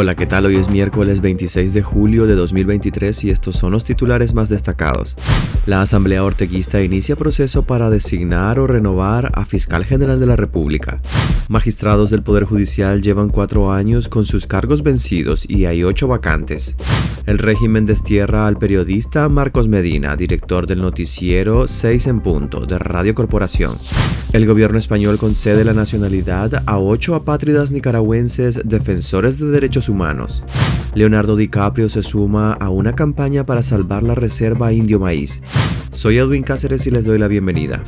Hola, ¿qué tal? Hoy es miércoles 26 de julio de 2023 y estos son los titulares más destacados. La Asamblea Orteguista inicia proceso para designar o renovar a Fiscal General de la República. Magistrados del Poder Judicial llevan cuatro años con sus cargos vencidos y hay ocho vacantes. El régimen destierra al periodista Marcos Medina, director del noticiero 6 en punto de Radio Corporación. El gobierno español concede la nacionalidad a ocho apátridas nicaragüenses defensores de derechos humanos. Leonardo DiCaprio se suma a una campaña para salvar la reserva Indio Maíz. Soy Edwin Cáceres y les doy la bienvenida.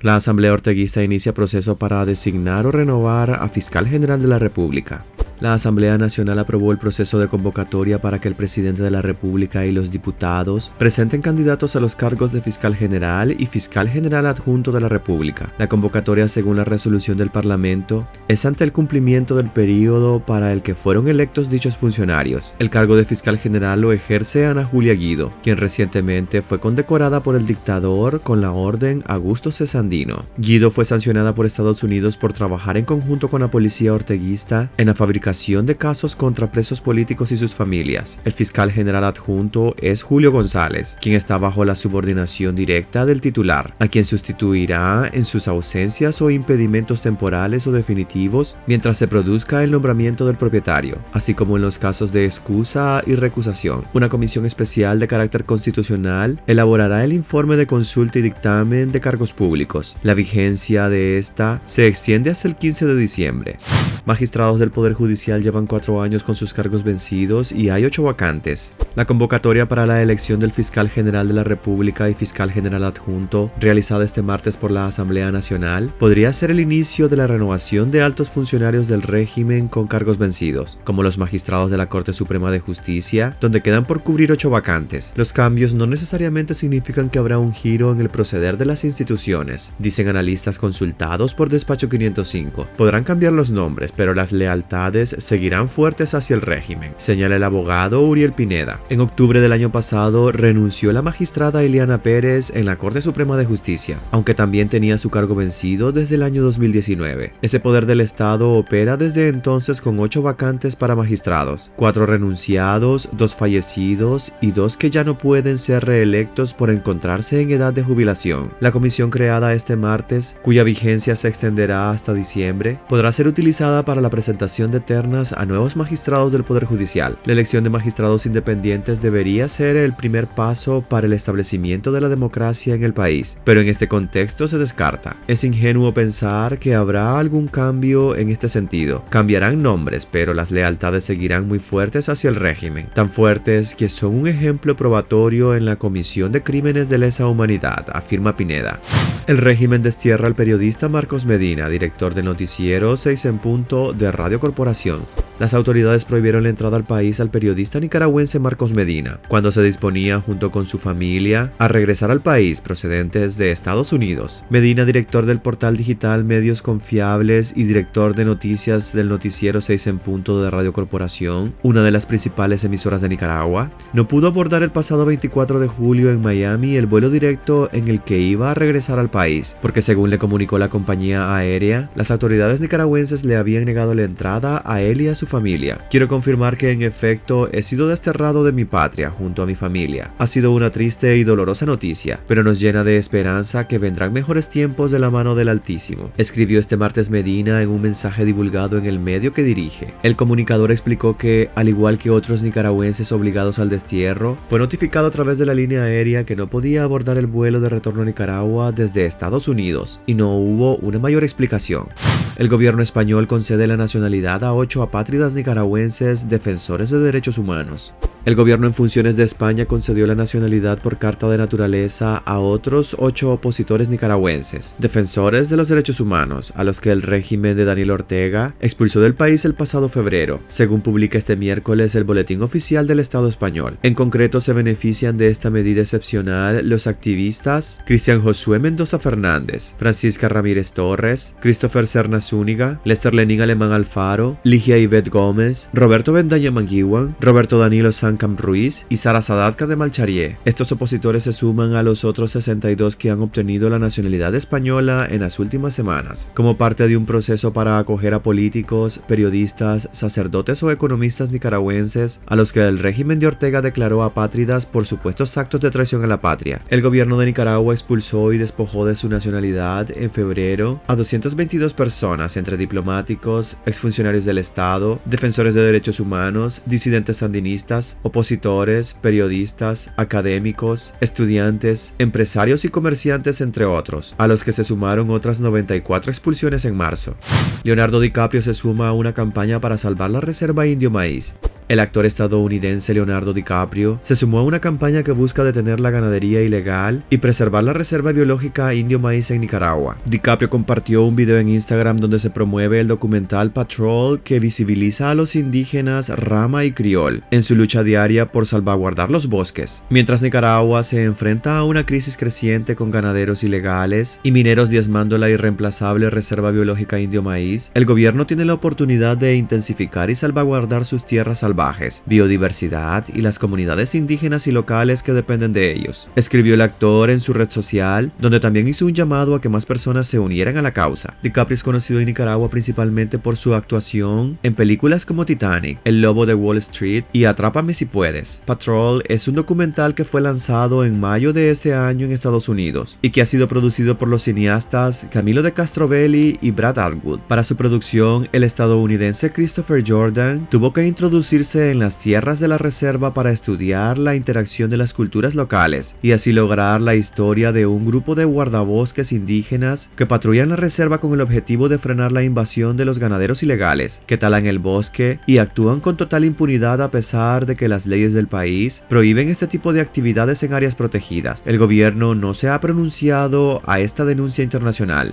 La Asamblea Orteguista inicia proceso para designar o renovar a Fiscal General de la República. La Asamblea Nacional aprobó el proceso de convocatoria para que el presidente de la República y los diputados presenten candidatos a los cargos de fiscal general y fiscal general adjunto de la República. La convocatoria, según la resolución del Parlamento, es ante el cumplimiento del periodo para el que fueron electos dichos funcionarios. El cargo de fiscal general lo ejerce Ana Julia Guido, quien recientemente fue condecorada por el dictador con la orden Augusto Cesandino. Guido fue sancionada por Estados Unidos por trabajar en conjunto con la policía orteguista en la fabricación de casos contra presos políticos y sus familias. El fiscal general adjunto es Julio González, quien está bajo la subordinación directa del titular, a quien sustituirá en sus ausencias o impedimentos temporales o definitivos mientras se produzca el nombramiento del propietario, así como en los casos de excusa y recusación. Una comisión especial de carácter constitucional elaborará el informe de consulta y dictamen de cargos públicos. La vigencia de esta se extiende hasta el 15 de diciembre. Magistrados del Poder Judicial llevan cuatro años con sus cargos vencidos y hay ocho vacantes. La convocatoria para la elección del fiscal general de la República y fiscal general adjunto, realizada este martes por la Asamblea Nacional, podría ser el inicio de la renovación de altos funcionarios del régimen con cargos vencidos, como los magistrados de la Corte Suprema de Justicia, donde quedan por cubrir ocho vacantes. Los cambios no necesariamente significan que habrá un giro en el proceder de las instituciones, dicen analistas consultados por Despacho 505. Podrán cambiar los nombres, pero las lealtades seguirán fuertes hacia el régimen, señala el abogado Uriel Pineda. En octubre del año pasado renunció la magistrada Eliana Pérez en la Corte Suprema de Justicia, aunque también tenía su cargo vencido desde el año 2019. Ese poder del Estado opera desde entonces con ocho vacantes para magistrados, cuatro renunciados, dos fallecidos y dos que ya no pueden ser reelectos por encontrarse en edad de jubilación. La comisión creada este martes, cuya vigencia se extenderá hasta diciembre, podrá ser utilizada para la presentación de a nuevos magistrados del Poder Judicial. La elección de magistrados independientes debería ser el primer paso para el establecimiento de la democracia en el país, pero en este contexto se descarta. Es ingenuo pensar que habrá algún cambio en este sentido. Cambiarán nombres, pero las lealtades seguirán muy fuertes hacia el régimen, tan fuertes que son un ejemplo probatorio en la Comisión de Crímenes de Lesa Humanidad, afirma Pineda. El régimen destierra al periodista Marcos Medina, director del noticiero 6 en punto de Radio Corporación información. Las autoridades prohibieron la entrada al país al periodista nicaragüense Marcos Medina, cuando se disponía junto con su familia a regresar al país procedentes de Estados Unidos. Medina, director del portal digital Medios Confiables y director de noticias del noticiero 6 en punto de Radio Corporación, una de las principales emisoras de Nicaragua, no pudo abordar el pasado 24 de julio en Miami el vuelo directo en el que iba a regresar al país, porque según le comunicó la compañía aérea, las autoridades nicaragüenses le habían negado la entrada a él y a su familia. Quiero confirmar que en efecto he sido desterrado de mi patria junto a mi familia. Ha sido una triste y dolorosa noticia, pero nos llena de esperanza que vendrán mejores tiempos de la mano del Altísimo. Escribió este martes Medina en un mensaje divulgado en el medio que dirige. El comunicador explicó que, al igual que otros nicaragüenses obligados al destierro, fue notificado a través de la línea aérea que no podía abordar el vuelo de retorno a Nicaragua desde Estados Unidos y no hubo una mayor explicación. El gobierno español concede la nacionalidad a ocho apátridas nicaragüenses defensores de derechos humanos. El gobierno en funciones de España concedió la nacionalidad por carta de naturaleza a otros ocho opositores nicaragüenses, defensores de los derechos humanos, a los que el régimen de Daniel Ortega expulsó del país el pasado febrero, según publica este miércoles el Boletín Oficial del Estado español. En concreto, se benefician de esta medida excepcional los activistas Cristian Josué Mendoza Fernández, Francisca Ramírez Torres, Christopher Serna Zúñiga, Lester Lenín Alemán Alfaro, Ligia Ivette Gómez, Roberto Bendaña Manguiwan, Roberto Danilo Sánchez Camp Ruiz y Sara Sadatka de Malcharié. Estos opositores se suman a los otros 62 que han obtenido la nacionalidad española en las últimas semanas, como parte de un proceso para acoger a políticos, periodistas, sacerdotes o economistas nicaragüenses a los que el régimen de Ortega declaró apátridas por supuestos actos de traición a la patria. El gobierno de Nicaragua expulsó y despojó de su nacionalidad en febrero a 222 personas entre diplomáticos, exfuncionarios del Estado, defensores de derechos humanos, disidentes sandinistas, opositores, periodistas, académicos, estudiantes, empresarios y comerciantes, entre otros, a los que se sumaron otras 94 expulsiones en marzo. Leonardo DiCaprio se suma a una campaña para salvar la reserva indio maíz. El actor estadounidense Leonardo DiCaprio se sumó a una campaña que busca detener la ganadería ilegal y preservar la reserva biológica indio maíz en Nicaragua. DiCaprio compartió un video en Instagram donde se promueve el documental Patrol que visibiliza a los indígenas Rama y Criol en su lucha diaria por salvaguardar los bosques. Mientras Nicaragua se enfrenta a una crisis creciente con ganaderos ilegales y mineros diezmando la irreemplazable reserva biológica indio maíz, el gobierno tiene la oportunidad de intensificar y salvaguardar sus tierras salvajes biodiversidad y las comunidades indígenas y locales que dependen de ellos. Escribió el actor en su red social, donde también hizo un llamado a que más personas se unieran a la causa. DiCaprio es conocido en Nicaragua principalmente por su actuación en películas como Titanic, El Lobo de Wall Street y Atrápame si puedes. Patrol es un documental que fue lanzado en mayo de este año en Estados Unidos y que ha sido producido por los cineastas Camilo de Castrovelli y Brad Atwood. Para su producción, el estadounidense Christopher Jordan tuvo que introducir en las tierras de la reserva para estudiar la interacción de las culturas locales y así lograr la historia de un grupo de guardabosques indígenas que patrullan la reserva con el objetivo de frenar la invasión de los ganaderos ilegales que talan el bosque y actúan con total impunidad a pesar de que las leyes del país prohíben este tipo de actividades en áreas protegidas. El gobierno no se ha pronunciado a esta denuncia internacional.